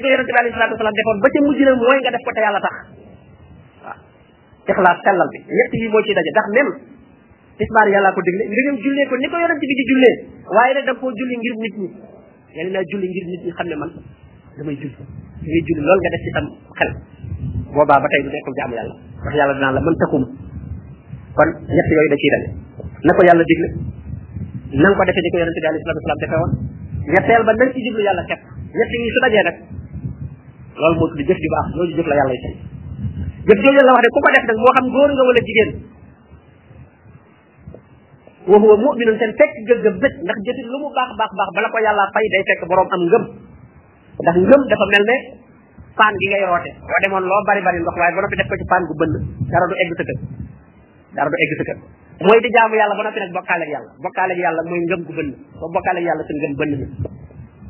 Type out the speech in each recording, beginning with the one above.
nga yonente bi alayhi salatu wasalam defoon ba ca mujj na mooy nga def ko te yàlla tax waaw ixlaas sellal bi ñett yi moo ciy daje ndax même tisbaar yàllaa ko digle nga ñëw jullee ko ni ko yonente bi di jullee waaye nag da nga koo julli ngir nit ñi nga ne naa julli ngir nit ñi xam ne man damay julli ngay julli loolu nga def ci sam xel boobaa ba tey du nekkul jaamu yàlla ndax yàlla dinaa la mën takum kon ñett yooyu da ciy dale na ko yàlla digle na nga ko defee ni ko yonente bi alayhi salatu wasalaam defee woon ñetteel ba nañ ci jublu yàlla képp ñett yi su dajee nag loolu moo tudd jëf ju baax loolu jëf la yàlla fay jëf jooju la wax ne ku ko def nag moo xam góor nga wala jigéen wa huwa mu'minun seen fekk nga gëm nag ndax jëfit lu mu baax baax baax bala ko yàlla fay day fekk boroom am ngëm ndax ngëm dafa mel ne paan gi ngay roote boo demoon loo bari bari ndox waaye ba noppi def ko ci paan gu bënn dara du egg sa kër dara du egg sa kër mooy di jaamu yàlla ba noppi nag bokkaale ak yàlla bokkaale ak yàlla mooy ngëm gu bënn soo bokkaale ak yàlla sa ngëm bënn na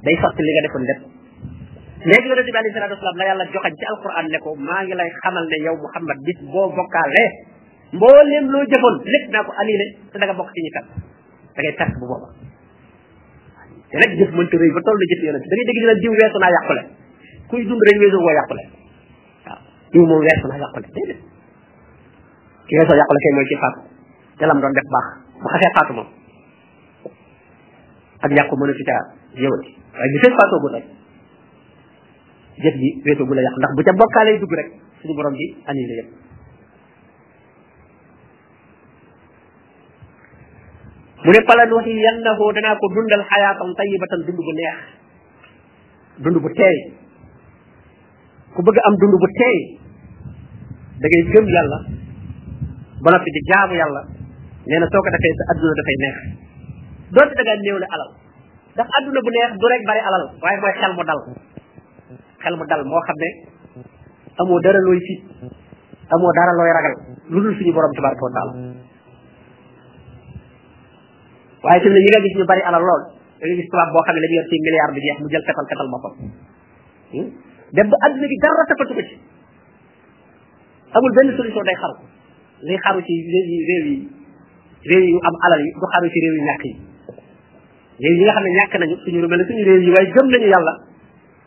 day sotti li nga defoon lépp léegi yonente bi alayhi salatu wasalaam la yàlla joxañ ci alquran ne ko maa ngi lay xamal ne yow muhammad bis boo bokkaale mbooleem loo jëfoon lépp naa ko annulé te da nga bokk ci ñi kat da ngay perte bu booba te nag jëf mënta rëy ba toll na jëf yonent da ngay dégg dina diw weesu naa yàqule kuy dund rek weesu woo yàqule waaw diw moom weesu naa yàqule déedéet ki weesoo yàqule kay mooy ci faatu te lam doon def baax bu xasee faatu moom ak yàqu mën a fi caa yëwati waaye bi fekk faatoo bu rek jëf ji weesoo bu la yàq ndax bu ca bokkaalee dugg rek suñu borom bi annulé yëpp mu ne pala nuuxi yannahu danaa ko dundal xayaatan tayibatan dund bu neex dund bu teey ku bëgg am dund bu teey da ngay gëm yàlla ba noppi di jaamu yàlla nee na soo ko defee sa adduna dafay neex doonte da ngaa néew la alal ndax adduna bu neex du rek bari alal waaye mooy xel mu dal xel mu dal moo xam ne amoo dara looy fit amoo dara looy ragal lu dul suñu borom tabaraka wa taala waaye tamit ñi nga gis ñu bari alal lool da nga gis tubaab boo xam ne dañu yor ci milliard bi jeex mu jël katal katal boppam hmm? dem ba adduna bi dara tapatu ko ci amul benn solution day xaru li xaru ci réew yi réew yi réew yi am alal yi du xaru ci réew yi ñàkk yi réew yi nga xam ne ñàkk nañu suñu lu mel ne suñu réew yi waaye gëm nañu yàlla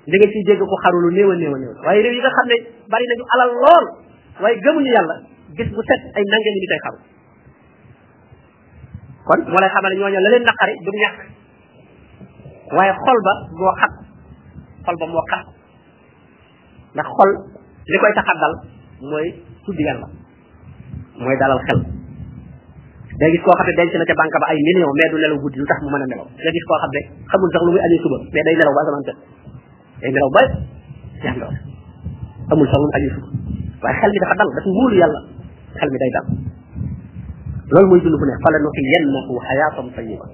da nga ciy dégg ko xaru lu néew a néew a néew waaye réew yi nga xam ne bari nañu alal lool waaye gëmuñu yàlla gis bu set ay nange ñu tey xaru kon moo lay xamal ñooñu la leen naqari du ñàkk waaye xol ba moo xat xol ba moo xat ndax xol li koy tax a dal mooy tudd yàlla mooy dalal xel day gis koo xam ne denc na ca banque ba ay million mais du nelaw guddi lu tax mu mën a nelaw nga gis koo xam ne xamul sax lu muy añee suba mais day nelaw ba asamaan set day nelaw ba yàndoor amul sax lu mu añee suba waaye xel mi dafa dal dafa wóolu yàlla xel mi day dal loolu mooy dund bu ne fala nuxiyannahu xayaatan tayiba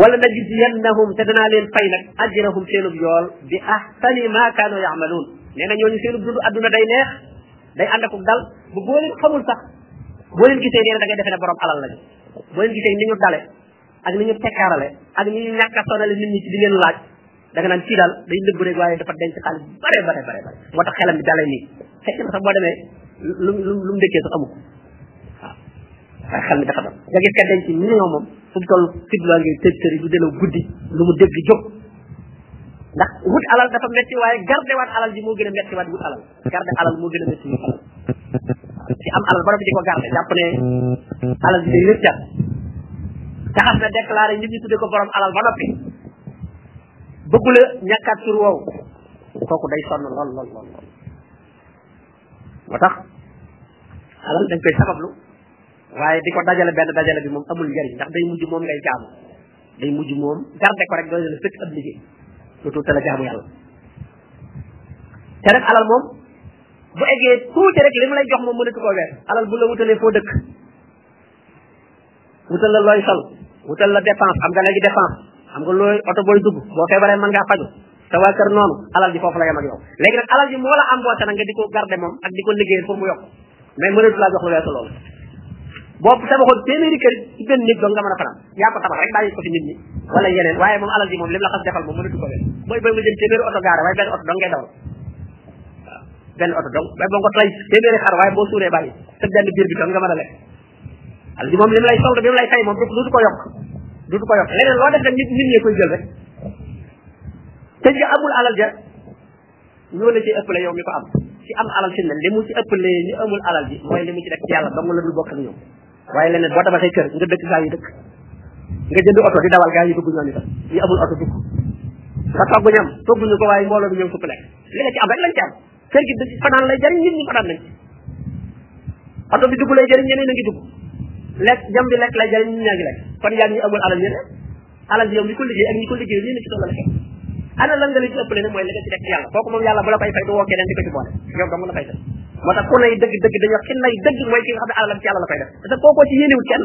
wala najziyannahum te danaa leen fay nag ajrahum seenub yool bi ahsani ma kaanu yaamaluun nee na ñooñu seenub dund adduna day neex day ànd akuk dal bu boo leen xamul sax boo leen gisee nee na da ngay defee ne borom alal lañu boo leen gisee ni ñu dale ak ni ñu tekkaarale ak ni ñu ñàkk a sonale nit ñi ci di leen laaj da nga naan kii daal day nëbb rek waaye dafa denc xaalis bu bare bare bare bare moo tax xelam bi dalee nii fekk na sax boo demee lu lu lu mu dëkkee sax amu ko waaw waaye xel mi dafa doon nga gis ka denc million moom fu mu toll fidloo ngi tëj tëri du delaw guddi lu mu dégg jóg ndax wut alal dafa metti waaye garde waat alal ji moo gën a metti waat wut alal garde alal moo gën a métti ñu alal ci am alal borom di ko garde jàpp ne alal bi day rëccat te xam ne déclaré nit ñi tudde ko borom alal ba noppi bëggula ñàkkaat tur woowu kooku day sonn lool lool lool lool moo tax alal dañ koy sabablu waaye di ko dajale benn dajale bi moom amul njariñ ndax day mujj moom ngay jaamu day mujj moom garde ko rek doy na sëkk ab liggéey dootul tala jaamu yàlla te nag alal moom bu eggee tuuti rek li mu lay jox moom mënatu koo weer alal bu la wutalee foo dëkk wutal la looy sol wutal la dépense xam nga léegi dépense xam nga looy oto booy dugg boo feebaree mën ngaa faju sa waa kër noonu alal ji foofu la yem ak yow léegi nag alal ji moo la embauché nag nga di ko garder moom ak di ko liggéeyal pour mu yokk mais mënatu laa jox lu weesu loolu boo tabaxoon téeméeri kër ci benn nit dong nga mën a fanaan yaa ko tabax rek bàyyi ko fi nit ñi wala yeneen waaye moom alal ji moom lim la xas defal moom mënatu ko wees booy booy nga jël téeméeri oto gaare waaye benn oto dong ngay dawal benn oto dong waaye boo nga tay téeméeri xar waaye boo suuree bàyyi sa benn biir bi dong nga mën a lekk al ji moom li mu lay solde bi mu lay fay moom dutu ko yokk dutu ko yokk leneen loo def rek nit nit ñee koy jël rek te nga amul alal ja ñoo la ci ëppale yow mi ko am ci am alal si ne li mu ci ëppale ñu amul alal ji mooy li mu ci def ci yàlla dong la dul bokk ak ñoom waaye leneen boo tabaxee kër nga dëkk gaa yi dëkk nga jënd oto di dawal gaa yi dugg ñoom itam ñu amul oto dugg nga togg ñam togguñu ko waaye mbooloo bi ñoom supp lekk li nga ci am rek lañ ci am kër gi dëgg fanaan lay jariñ nit ñi fanaan nañ oto bi dugg lay jariñ ñeneen a ngi dugg lekk jam bi lekk lay jariñ nit ñaa ngi lekk kon yaa ngi amul alal yéen alal yow mi ko liggéey ak ñi ko liggéey yéen ci tollal xew ana lan nga li ci ëppale ne mooy li nga ci def yàlla kooku moom yàlla bu la koy fay du woo keneen di ko ci boole yow dong la koy def moo tax ku nay dëgg dëgg dañu wax ki nay dëgg mooy ki nga xam ne alalam ci yàlla la koy def parce que kookoo ci yéenewul kenn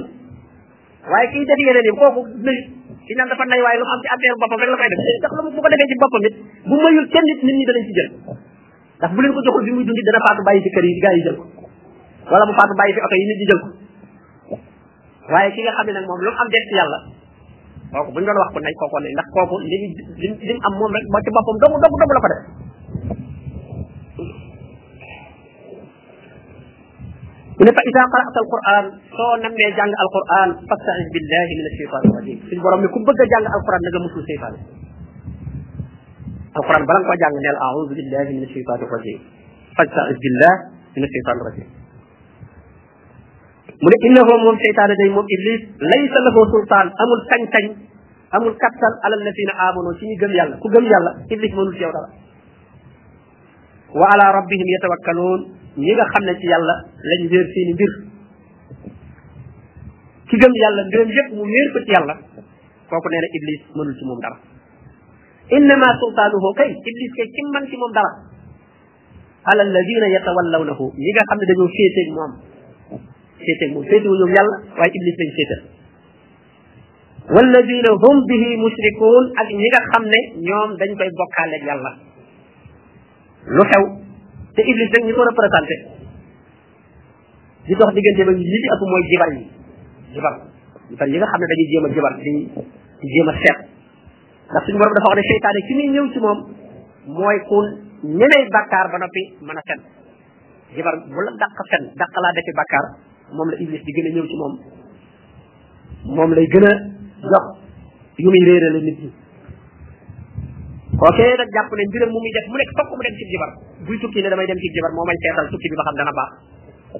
waaye kiy def yeneen yi kooku nay ci naan dafa nay waaye lu xam ci affaire boppam rek la koy def ndax lu bu ko defee ci boppam it bu mayul kenn nit nit ñi danañ ci jël ndax bu leen ko joxul bi muy dundi dana faatu bàyyi ci kër yi gaa yi jël ko wala mu faatu bàyyi fi oto yi nit ñi jël ko waaye ki nga xam ne nag moom lu mu am def ci yàlla kooku bu ñu doon wax ko nay kooku nay ndax kooku li li li mu am moom rek moo ci boppam dong dong dong la ko def mu ne fa ida qara'ta alquran soo nammee jàng alquran fasta'iz billahi min ashaytan rajim suñ borom ne ku bëgg a jàng alquran na nga musul seytaan alquran bala nga ko jàng neel a'udhu billahi min ashaytan rajim fasta'iz billah min ashaytan rajim mu ne innahu moom seytaane day moom iblis laysa lahu sultaan amul sañ-sañ amul kattan alal ladina amanu ci ñu gëm yàlla ku gëm yàlla iblis mënul ci yow dara wa ala rabbihim yatawakkaluun ñi nga xam ne ci yàlla lañ wéer seeni mbir ki gëm yàlla mbiram yépp mu wéer ko ci yàlla kooku nee na iblis mënul ci moom dara innama sultaanuhu kay iblis kay kim man ci moom dara ala alladina yatawallawnahu ñi nga xam ne dañoo féeteeg moom féeteeg moom féetewul ñoom yàlla waaye iblis lañ féetal walladina hum bihi mushrikuun ak ñi nga xam ne ñoom dañ koy bokkaale ak yàlla lu xew te iblis rek ñi ko représenté di dox diggante ba li ci ëpp mooy jibar yi jibar jibar yi nga xam ne dañuy jéem a jibar di di jéem a seet ndax suñu borom dafa wax ne seytaane ci muy ñëw ci moom mooy ku ñeney bàkkaar ba noppi mën a fen jibar bu la dàq fen dàq laa defi bàkkaar moom la iblis di gën a ñëw ci moom moom lay gën a jox yu muy réerale nit ñi kookee nag jàpp ne mbiram mu muy def mu nekk fokk mu dem ci jibar buy tukki ne damay dem ci jibar moo may seetal tukki bi ba xam dana baax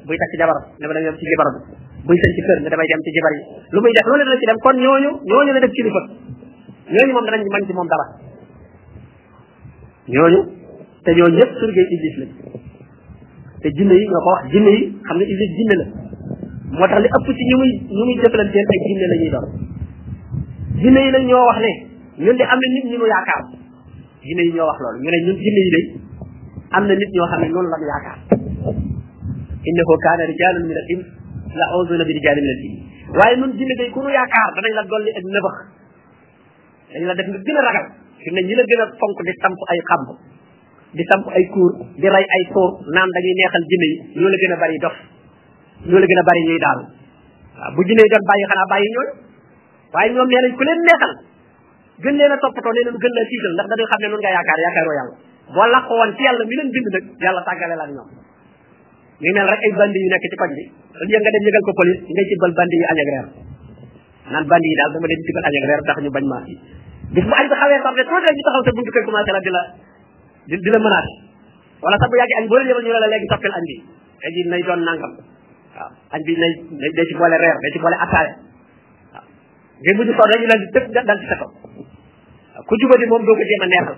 buy takk jabar ne damay dem ci jibar bi buy sëñ ci kër ne damay dem ci jibar yi lu muy def loolu dana ci dem kon ñooñu ñooñu la def kilifa ñooñu moom danañ mën ci moom dara ñooñu te ñooñu ñëpp surgay iblis lañ te jinne yi ñoo ko wax jinne yi xam ne iblis jinne la moo tax li ëpp ci ñu muy ñu muy jëflanteel ay jinne la ñuy doon jinne yi nag ñoo wax ne ñun de am na nit ñu nu yaakaar jinne yi ñoo wax loolu ñu ne ñun jinne yi de am na nit ñoo xam ne noonu la ñu yaakaar innahu kaana rijalun min al ins la uzuna bi rijalin min al jinn waaye nun jinne day ku nu yaakaar danañ la dolli ak nëbax dañ la def nga gën a ragal fi ne ñi la gën a fonk di samp ay xamb di samp ay kuur di rey ay suur naan dañuy neexal jinne yi ñoo la gën a bari dof ñoo la gën a bari ñuy daal waaw bu jinne yi doon bàyyi xanaa bàyyi ñooñu waaye ñoom nee nañ ku leen neexal gën leen a toppatoo nee nañ gën leen tiital ndax dañuy xam ne nun nga yaakaar yaakaaroo yàlla boo làq woon ci yàlla mi leen bind nag yàlla tàggale la ak ñoom ñu mel rek ay bandi yu nekk ci koñ bi au lieu nga dem yëgal ko police ngay tibbal bandi yi añ ak reer naan bandi yi daal dama leen tibbal añ ak reer tax ñu bañ maa fi bis bu añ bi xawee sax de tuuti rek ñu taxaw sa buntu kër commencé la di la di la menace wala sax bu yàggee añ boo leen yëgal ñu la léegi soppil añ bi tey jii nay doon nangam waaw añ bi nay day ci boole reer day ci boole attaaya waaw ngay mujj soor dañu leen di tëb dal ci sa kaw ku jubadi moom doo ko jéem a neexal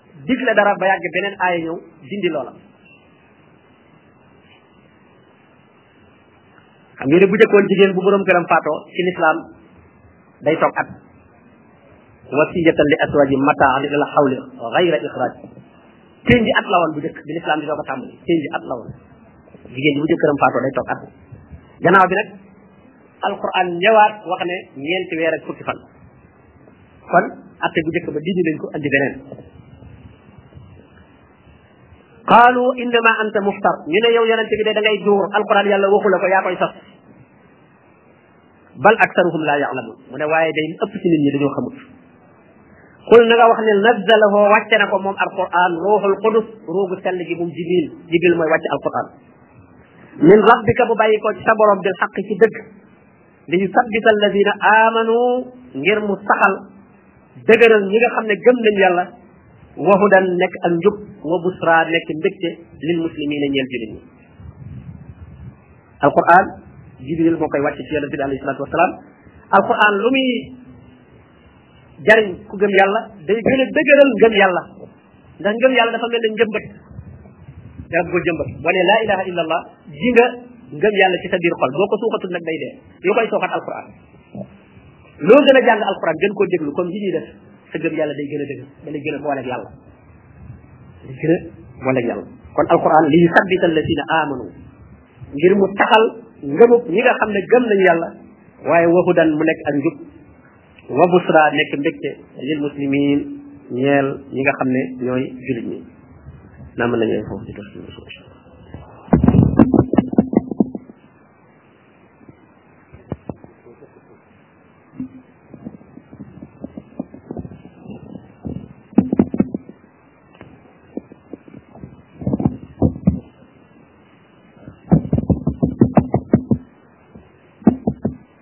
digle dara ba yàgg beneen aaya ñëw dindi loola xam ngeen ne bu jëkkoon jigéen bu borom këram faatoo ci lislaam day toog at wasiyatan li aswaji mataan ila xawli gayra ixraaj téen ji at la woon bu jëkk bi lislaam di doo ko tàmbali téen ji at la woon jigéen ji bu jëkkëram faatoo day toog at gannaaw bi nag alquran ñëwaat wax ne ñeenti weer ak fukki fan kon atte bu njëkk ba dindi nañ ko andi beneen qaalu innama anta muftar ñu ne yow yonente bi de da ngay duur alquran yàlla waxu la ko yaa koy sas bal aktaruhum laa yaalamun mu ne waaye day ëpp ci nit ñi dañoo xamut xul na nga wax ne nazzalahu wàcce na ko moom alquran ruuxul qudus ruugu sell gi moom jibril jibril mooy wàcce alquran min rabbika bu bàyyi ko ci sa borom bil xaq ci dëgg li yu sabbita alladina amanu ngir mu saxal dëgëral ñi nga xam ne gëm nañ yàlla wa hudan nekk ak njub wa busra nekk mbégte lil muslimina ñeel julit ñi alquran jibril moo koy wàcce ci yonente bi alayhi salatu wasalaam alquran lu muy jariñ ku gëm yàlla day gën a dëgëral ngëm yàlla ndax ngëm yàlla dafa mel ne njëmbat garab goo jëmbat boo ne laa ilaha illa allah ji nga ngëm yàlla ci sa biir xol boo ko suuxatul nag day dee lu koy suuxat alquran loo gën a jàng alquran gën koo déglu comme yi ñuy def sa gëm yàlla day gën a dëgg da lay gën a booleeg yàlla day gën a booleeg yàlla kon alquran li yusabbita alladina amanu ngir mu taxal ngëmub ñi nga xam ne gëm nañu yàlla waaye waxu dan mu nekk ak njub wa busra nekk mbégte lil muslimin ñeel ñi nga xam ne ñooy jullit ñi naa mën nañu foofu ci def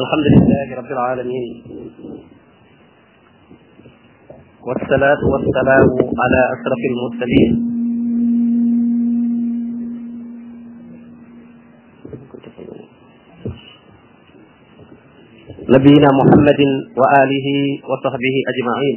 الحمد لله رب العالمين والصلاة والسلام على أشرف المرسلين نبينا محمد وآله وصحبه أجمعين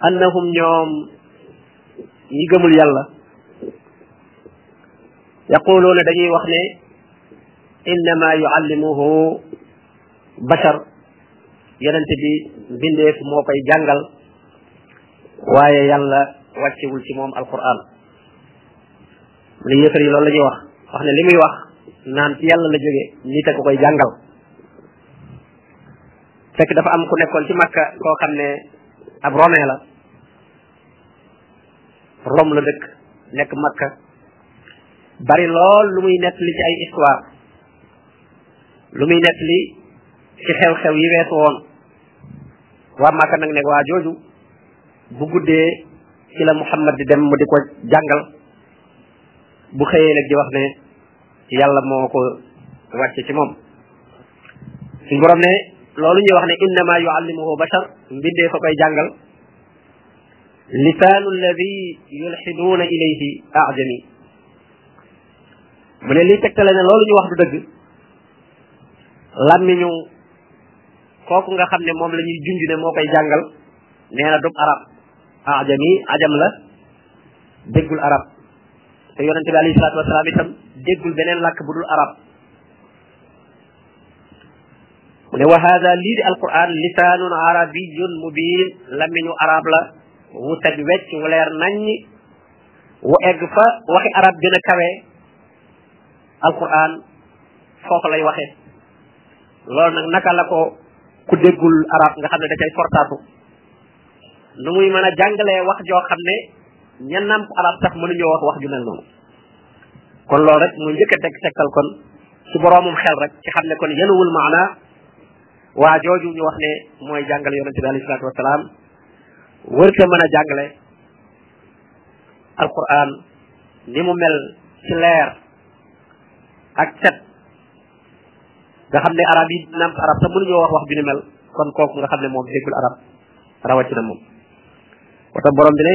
annahum ñoom ñi gëmul yàlla yaquluuna dañuy wax ne innama yuallimuhu bashar yonente bi bindeef moo koy jàngal waaye yàlla wàccewul ci moom alquran li yéefar yi loolu la ñuy wax wax ne li muy wax naan ci yàlla la jóge nit a ko koy jàngal fekk dafa am ku nekkoon ci makka koo xam ne ab romain la rom la dëkk nekk makka bari lool lu muy nett li ci ay histoire lu muy nett li ci xew-xew yi weesu woon waa makka nag ne waa jooju bu guddee ci la muhammad di dem mu di ko jàngal bu xëyee nag di wax ne yàlla moo ko wàcce ci moom suñu borom ne loolu ñuy wax ne innama yuallimuhu bashar mbindee fa koy jàngal lisaanu alladi yulxiduuna ilayhi ajami mu ne lii tegtale ne loolu ñu wax du dëgg làmmiñu kooku nga xam ne moom la ñuy junj ne moo koy jàngal nee na dub arab ajami ajam la déggul arab te yonente bi alayhi salaatu wasalaam itam déggul beneen làkk bu dul arab mu ne wa hada lii di alquran lisaanun arabiyun mubin lamiñu arab la wu set wecc wu leer naññi wu egg fa waxi arab gën a kawe alquran foofu lay waxe loolu nag naka la ko ku déggul arab nga xam ne da cay fortaatu nu muy mën a jàngalee wax joo xam ne ña nàmp arab sax mënuñoo wax wax ju mel noonu kon loolu rek muy njëkk a teg tegtal kon su boroomum xel rek ci xam ne kon yenuwul maana waa jooju ñu wax ne mooy jàngale yonente bi alayhi salaatu wasalaam wërta mën a jàngale alquran ni mu mel ci leer ak set nga xam ne arab yi namp arab sax mënuñoo wax wax bi ni mel kon kooku nga xam ne moom déggul arab rawatina moom wata borom bi ne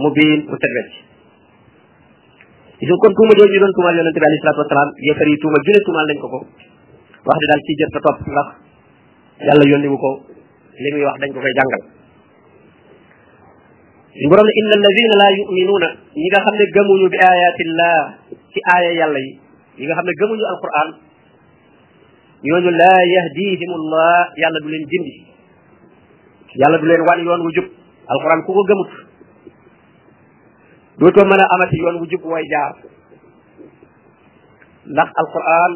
mu biin mu set wecc gis nga kon tuuma jooju ñu doon tuumaal yonente bi alayhi salaatu wasalaam yéefar yi tuuma june tuumaal nañ ko ko wax di daal ci jër sa topp ndax yàlla yónni wu ko li muy wax dañ ko koy jàngal suñu borom ne inna alladina laa yuminuuna ñi nga xam ne gëmuñu bi ayatillah ci aaya yàlla yi ñi nga xam ne gëmuñu alquran ñooñu laa yahdihim allah yàlla du leen jindi yàlla du leen wan yoon wu jub alquran ku ko gëmut dootoo mën a amati yoon wu jub wooy jaar ndax alquran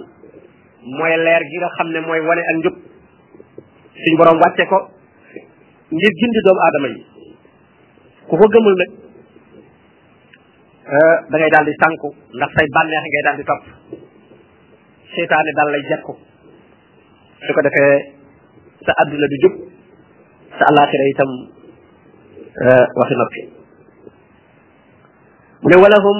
mooy leer gi nga xam ne mooy wane ak njub suñ borom wàcce ko ngir gindi doomu aadama yi ku ko gëmul nag eh, da ngay daal di sànku ndax say bànneex ngay daal di topp seytaane daal lay jàpp su ko defee sa àdduna du jub sa àllaaxira itam euh, waxi noppi mu ne walahum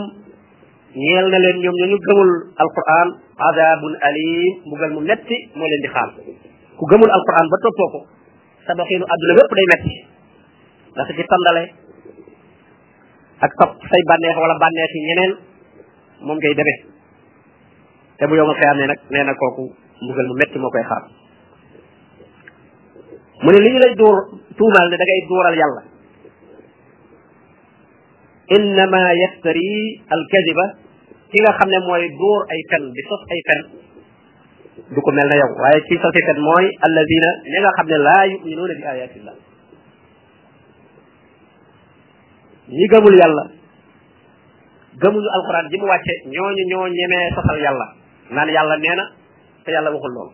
ñeel na leen ñoom ñooñu gëmul alquran azabun alim mbugal mu metti moo leen di xaal ku gëmul alquran ba toppoo ko sa doxiinu àdduna bépp day metti ndax ci tàndale ak topp say bànneex wala bànneex yi ñeneen moom ngay demee te bu yowmal xiyaamee nag nee na kooku mbugal mu metti moo koy xaar mu ne li ñu lay dóor tuumaal ne da ngay dóoral yàlla innama yaftari alkadiba ki nga xam ne mooy dóor ay fen di sos ay fen du ko mel na yow waaye ci sosi fen mooy alladina ñi nga xam ne laa yuminuuna bi ayatillah ñi gëmul yàlla gëmuñu alxuraan ji mu wàcce ñooñu ñoo ñemee sosal yàlla naan yàlla nee na te yàlla waxul lool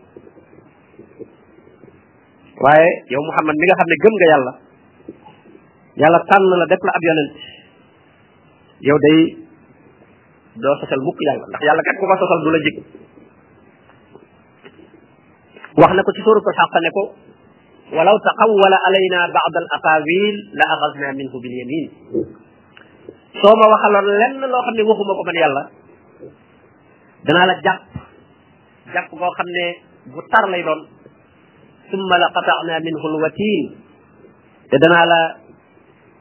waaye yow Muhammad mi nga xam ne gëm nga yàlla yàlla tànn la def la ab yonent yow day doo sosal mukk yàlla ndax yàlla kat ku ko sosal du la jig wax na ko ci sóoru ko xàq ne ko walaw taqawwala alayna ba'd al aqawil la axadna minhu bil yamin soo ma waxaloon lenn loo xam ne waxuma ko man yàlla danaa la jàpp jàpp koo xam ne bu tar lay doon summa la qataana minhu lwatiin te danaa la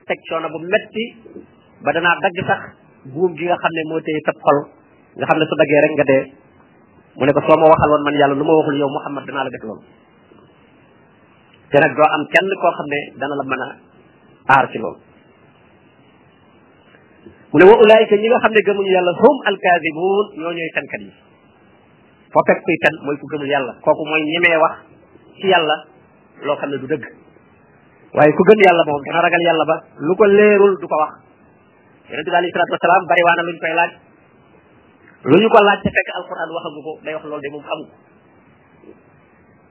teg coono bu metti ba danaa dagg sax buum gi nga xam ne moo téye sab xol nga xam ne su daggee rek nga dee mu ne ko soo ma waxaloon man yàlla lu ma waxul yow Muhammad danaa la def loolu te nag doo am kenn koo xam ne dana la mën a aar ci loolu mu ne wa ulaayika ñi nga xam ne gëmuñu yàlla hum alkaadibuun ñoo ñooy fenkat yi foo fekk kuy fen mooy ku gëmul yàlla kooku mooy ñemee wax ci yàlla loo xam ne du dëgg waaye ku gëm yàlla moom dana ragal yàlla ba lu ko leerul du ko wax yonente bi alayhi salaatu wasalaam bari waa na luñ koy laaj lu ñu ko laaj te fekk alquran waxagu ko day wax loolu de moom xamu ko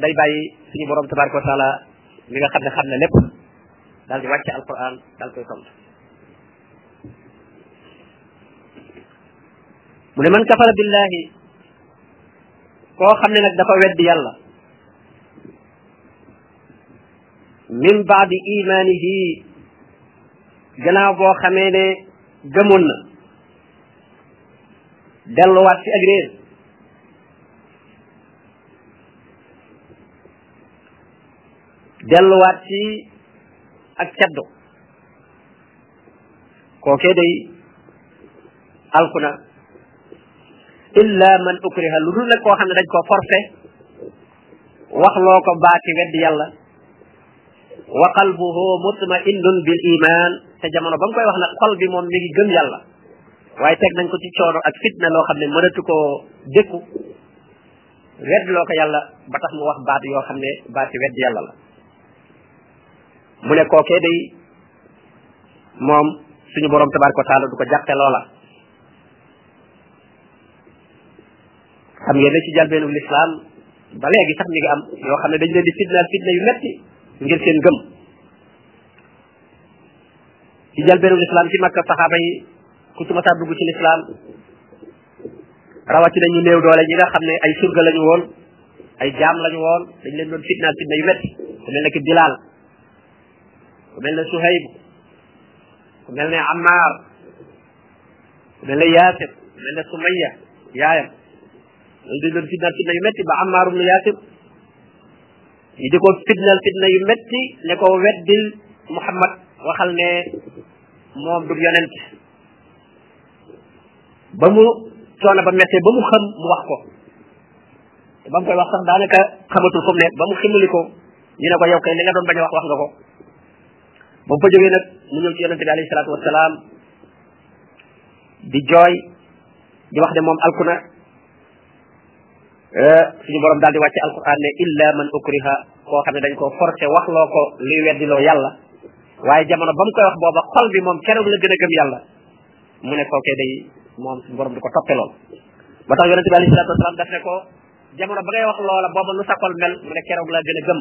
day bàyyi suñu borom tabaraka wa taala mi nga xam ne xam ne lépp daal di wàcce alquran daal koy tontu mu ne man kafara billahi koo xam ne nag dafa wedd yàlla min baadi imaanihi gannaaw boo xamee ne gëmoon na delluwaat ci ak réer delluwaat ci ak caddu kookee day alku na illa man ukriha lu dul nag koo xam ne dañ ko forcé wax loo ko baati wedd yàlla wa qalbuhu mutma'innun bil iman te jamono ba nga koy wax nag xol bi moom mi ngi gëm yàlla waaye teg nañ ko ci coono ak fitna loo xam ne mënatu koo dékku wedd loo ko yàlla ba tax mu wax baat yoo xam ne baati wedd yàlla la mu ne kookee day moom suñu borom tabaraka wa taala du ko jàppe loola xam ngeen ne ci jalbeenu lislaam ba léegi sax mi ngi am yoo xam ne dañ leen di fitnaal fitna yu metti ngir seen gëm ci jalbeenu lislaam ci makka saxaaba yi ku ci masaa dugg ci lislaam rawati nañu néew doole ñi nga xam ne ay surga lañu woon ay jaam lañu woon dañ leen doon fitnaal fitna yu metti ku mel ne ki Bilaal ku mel ne Suhayb ku mel ne Ammar ku mel ne Yaasir ku mel ne Sumayya yaayam loolu dañ doon fitnaal fitna yu metti ba Ammar ibn Yaasir ñi di ko fitnaal fitna yu metti ne ko weddil Muhammad waxal ne moom du yonent ba mu coono ba mettee ba mu xam mu wax ko ba mu koy wax sax daanaka xamatul fu mu ne ba mu ximmali ko ñu ne ko yow kay li nga doon bañ a wax wax nga ko ba mu fa jógee nag mu ñëw ci yonente bi alayhi salaatu wasalaam di jooy di wax ne moom alku na eh, suñu borom daal di wàcce alquran ne illa man ukriha koo xam ne dañ ko forcé wax loo ko luy weddiloo yàlla waaye jamono ba mu koy wax booba xol bi moom keroog la gën a gëm yàlla mu ne kookee day moom suñu borom du ko toppe lool ba tax yonente bi alayhi salatu wasalaam daf ne ko jamono ba ngay wax loola booba nu sa xol mel mu ne keroog laa gën a gëm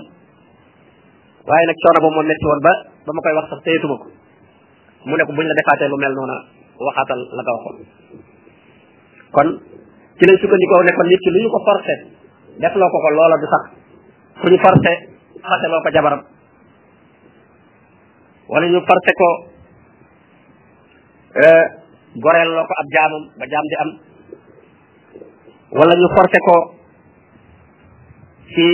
waaye nag coono boobu moo metti woon ba ba ma koy wax sax teyatuma ko mu ne ko buñ la defaatee lu mel noona waxaatal la nga waxoon kon ci lañ sukkandikoo ne kon nit ki lu ñu ko forcé def loo ko ko loola du sax ku ñu forcé fase loo ko jabaram wala ñu forcé ko euh, goreel loo ko ab jaamam ba jaam di am wala ñu forcé ko ci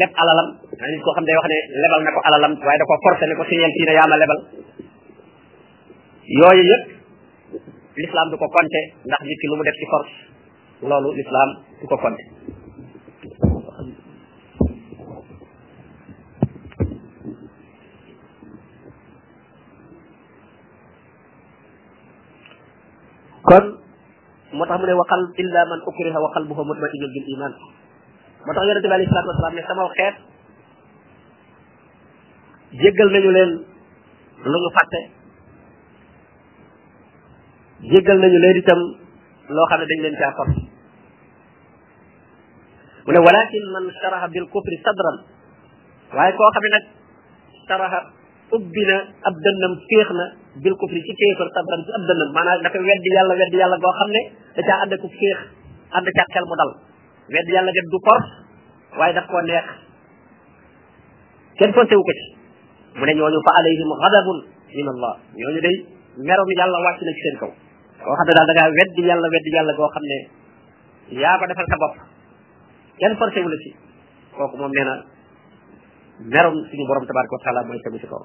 leb alalam daa nit koo xam day wax ne lebal na ko alalam waaye da ko forcé ne ko signal fii ne yaa ma lebal yooyu yëpp l'islam du ko compté ndax nit ki lu mu def ci force loolu l'islam du ko compté kon moo tax mu ne waxal illa man ukriha wa qalbuhu mutma'innun bil iman moo tax yonente bi alayhi salatu wasalaam ne sama xeet jéggal nañu leen lu ñu fàtte jéggal nañu leen itam loo xam ne dañ leen caa force mu ne walakin man sharaha bil kufri sadran waaye koo xam ne nag sharaha ubbi na ab dënnam féex na bil kufri ci kéefar sabran ci ab dënnam maanaam dafa weddi yàlla weddi yàlla goo xam ne da caa ànd ak féex ànd ca xel mu dal weddi yàlla gën du force waaye daf koo neex kenn forcé wu ko ci mu ne ñooñu fa alayhim ghadabun min allah ñooñu day merom yàlla wàcc na ci seen kaw koo xam ne daal da ngaa weddi yàlla weddi yàlla goo xam ne yaa ko defal sa bopp kenn forcé wu la ci kooku moom nee na merum suñu borom tabaraka wa taala mooy tegu ci kaw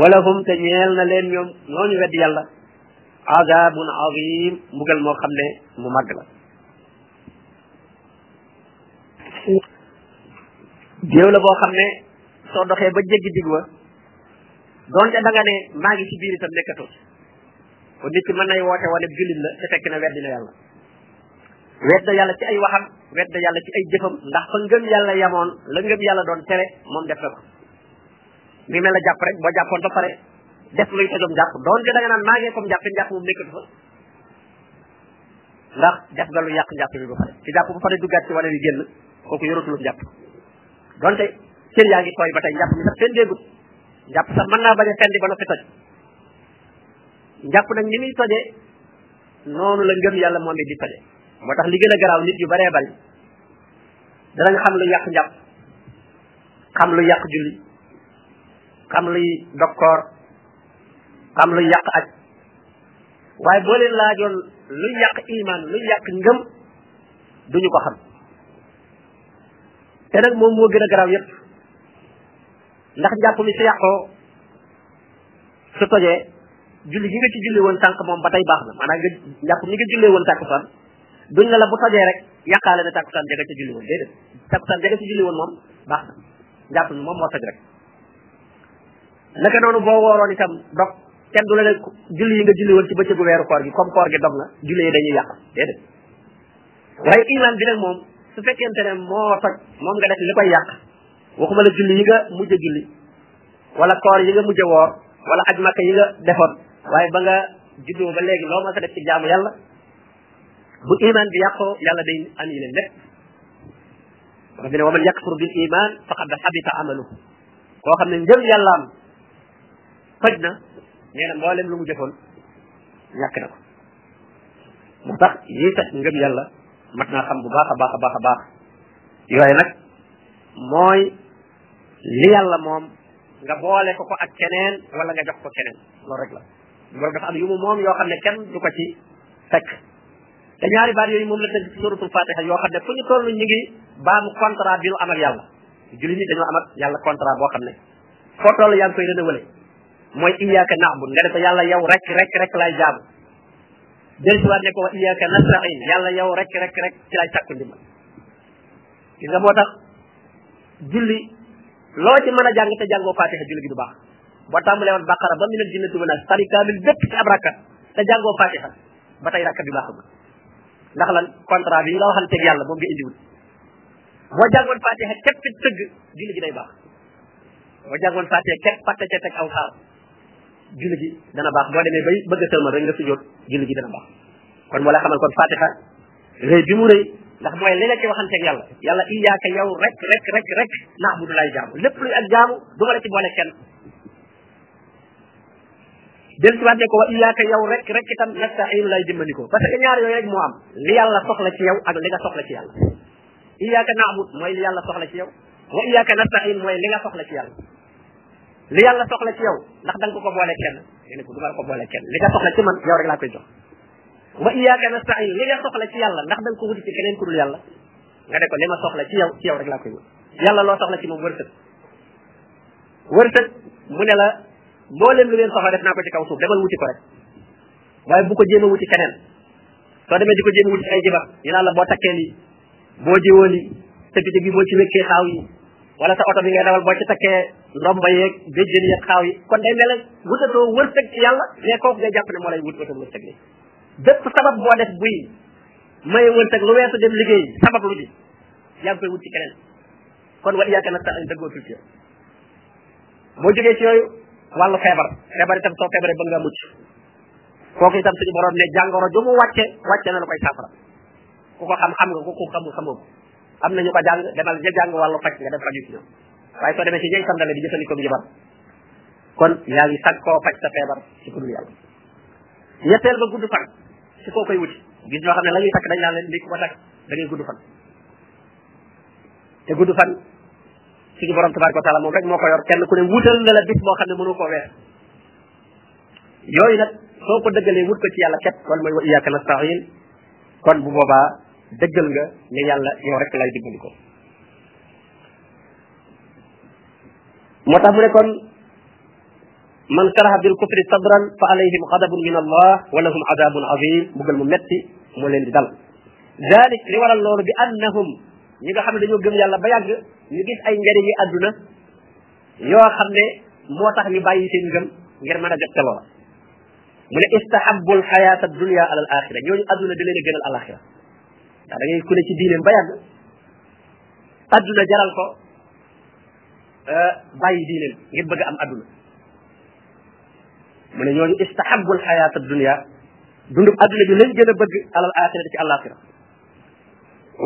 wala hum te ñeel na leen ñoom ñooñu weddi yàlla azabun azim mbugal moo xam ne mu màgg la géew la boo xam ne soo doxee ba jéggi dig wa donte da nga ne maa ngi ci biir itam nekkatoo kon nit ki mën nay woote wane jullit la te fekk na weddi na yàlla wedda yàlla ci ay waxam wedda yàlla ci ay jëfam ndax fa ngëm yàlla yamoon la ngëm yàlla doon tere moom def na ko mi mel la jàpp rek boo jàppoon ba pare def luy tojom jàpp doonte da nga naan maa ngee comme jàpp jàpp moom nekkatu fa ndax def nga lu yàq njàpp bi ba pare ci jàpp ba pare duggaat ci wane wi génn kooku yoratul njàpp donte cër yaa ngi tooy ba tey njàpp mi sax seen déegut njàpp sax mën naa bañ a fendi ba noppi toj njàpp nag ni muy tojee noonu la ngëm yàlla moom it di fale moo tax li gën a garaaw nit yu baree bari danañ xam lu yàq njàpp xam lu yàq julli xam luy dokkoor xam lu yàq aj waaye boo leen laajoon lu yàq iman lu yàq ngëm duñu ko xam te nag moom moo gën a garaaw yépp ndax njàpp mi su yàqoo su tojee julli gi nga ci julli woon sànq moom ba tey baax na maanaam nga njàpp mi nga jullee woon tàkkusaan duñ ne la bu tojee rek yàqaale ne tàkkusaan ja nga ca julli woon déedéet tàkkusaan ja nga ci julli woon moom baax na njàpp mi moom moo toj rek naka noonu boo wooroon itam dog kenn du la ne julli yi nga julli woon ci bëccëgu weeru koor gi comme koor gi dog na julli yi dañuy yàq déedéet waaye iman bi nag moom su fekkente ne moo toj moom nga def li koy yàq waxuma la julli yi nga mujj a julli wala koor yi nga mujj a woor wala aj makka yi nga defoon waaye ba nga juddoo ba léegi loo ma sa def ci jaamu yàlla bu iman bi yàqoo yàlla day am yi leen lépp rabbi ne wa man yakfur bil iman faqad habita amalu koo xam ne ngëm yàllaam faj na nee na mboolem lu mu jëfoon ñàkk na ko moo tax yii tax ngëm yàlla mat naa xam bu baax a baax a baax a baax yooyu nag mooy li yàlla moom nga boole ko ko ak keneen wala nga jox ko keneen loolu rek la loolu dafa am yu mu moom yoo xam ne kenn du ko ci fekk te ñaari baat yooyu moom la tënk ci suratul fatiha yoo xam ne fu ñu toll ñu ngi baamu contrat bi nu am ak yàlla julli ñi dañoo am ak yàlla contrat boo xam ne foo toll yaa ngi koy renouvelé mooy iyyaka na'bud nga ne ko yàlla yow rek rek rek lay jaamu del ci waat ne ko wa iyyaka nasta'in yàlla yow rek rek rek ci lay sàkku ndimbal gis nga moo tax julli loo ci mën a jàng te jàngoo fatiha julli gi du baax boo tàmbalee woon baqara ba minal jinnati wa naas tari kaamil bépp ci ab rakka te jàngoo fatiha ba tey rakka bi baaxagul ndax lan contrat bi nga waxanteeg yàlla moom nga indiwul boo jàngoon fatiha képp fi tëgg julli gi day baax boo jàngoon fatiha képp fàtte ca teg aw xaar julli gi dana baax boo demee bay bëgg a sëlmal rek nga sujjóot julli gi dana baax kon moo la xamal kon fatiha rëy bi mu rëy ndax mooy li nga ci waxanteeg yàlla yàlla iyaaka yow rek rek rek rek naa bu du lay jaamu lépp luy ak jaamu du ma la ci boole kenn del ci waat ne ko wa iyaaka yow rek rek itam nastainu lay dimbali ko parce que ñaar yooyu rek moo am li yàlla soxla ci yow ak li nga soxla ci yàlla iyaaka naabud mooy li yàlla soxla ci yow wa iyaaka nastain mooy li nga soxla ci yàlla li yàlla soxla ci yow ndax da nga ko ko boole kenn nga ne ko du ma la ko boole kenn li nga soxla ci man yow rek laa koy jox wa iyyaka nasta'in li nga soxla ci yàlla ndax da nga ko wuti ci keneen ku dul yàlla nga ne ko li ma soxla ci yow ci yow rek laa koy wut yàlla loo soxla ci moom wërsëg wërsëg mu ne la mboolem lu leen soxla def naa ko ci kaw suuf demal wuti ko rek waaye bu ko jéem a wuti keneen soo demee di ko jéem a wuti ay jibar ñu naan la boo takkee lii boo jiwoon yi sa bitig bi boo ci wékkee xaaw yi wala sa oto bi ngay dawal boo ci takkee ndomba yeeg béjjën yeeg xaaw yi kon day mel ne wutatoo wërsëg ci yàlla mais kooku ngay jàpp ne moo lay wut wutal wërsëg ni bépp sabab boo def buy maye wërsëg lu weesu dem liggéey sabab lu ji yaa ngi koy wut ci keneen kon wa iyaaka nastaan dëggootul ci boo jógee ci yooyu wàllu feebar feebar itam soo feebaree ba nga mucc kooku itam suñu borom ne jàngoro ju mu wàcce wàcce na la koy saafara ku ko xam xam nga ko ku xamul xamoo ko am nañu ko jàng demal ja jàng wàllu faj nga dem faju ci ñoom waaye soo demee ci ñay sandale di jëfandikoo bi jabar kon yaa ngi sag koo faj sa feebar ci ku dul yàlla ñetteel ba gudd fan ci koo koy wuti gis ñoo xam ne la ñuy takk dañ naan leen lii ku ko takk da ngay gudd fan te gudd fan suñu borom tabaraka wa taala moom rek moo ko yor kenn ku ne wutal na la bis boo xam ne mënu koo weer yooyu nag soo ko dëggalee wut ko ci yàlla képp wala mooy wa iyyaka nasta'in kon bu boobaa dëggal nga ne yàlla yow rek lay dimbali ko moo tax mu ne kon man karaha bil kufri sadran fa alayhim xadabun min allah wa lahum adabun azim mbugal mu metti moo leen di dal dalik li waral loolu bi annahum ñi nga xam ne dañoo gëm yàlla ba yàgg ñu gis ay njëriñ yi àdduna yoo xam ne moo tax ñu bàyyi seen ngëm ngir mën a jot ca loola mu ne istahabbul xayaata dunya ala al axira ñooñu adduna da leen a gënal al axira ndax da ngay ku ne ci diineem ba yàgg adduna jaral ko euh, bàyyi diineem ngir bëgg am adduna mu ne ñooñu istahabbul xayaata dunya dundub adduna bi lañ gën a bëgg alal axirati ci àllaaxira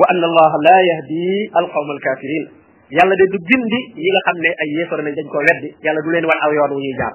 wa anna allaha la yahdi alqawma alkafirin yàlla de du gindi ñi nga xam ne ay yéefar nañ dañ ko weddi yàlla du leen wan aw yoon wu ñuy jaar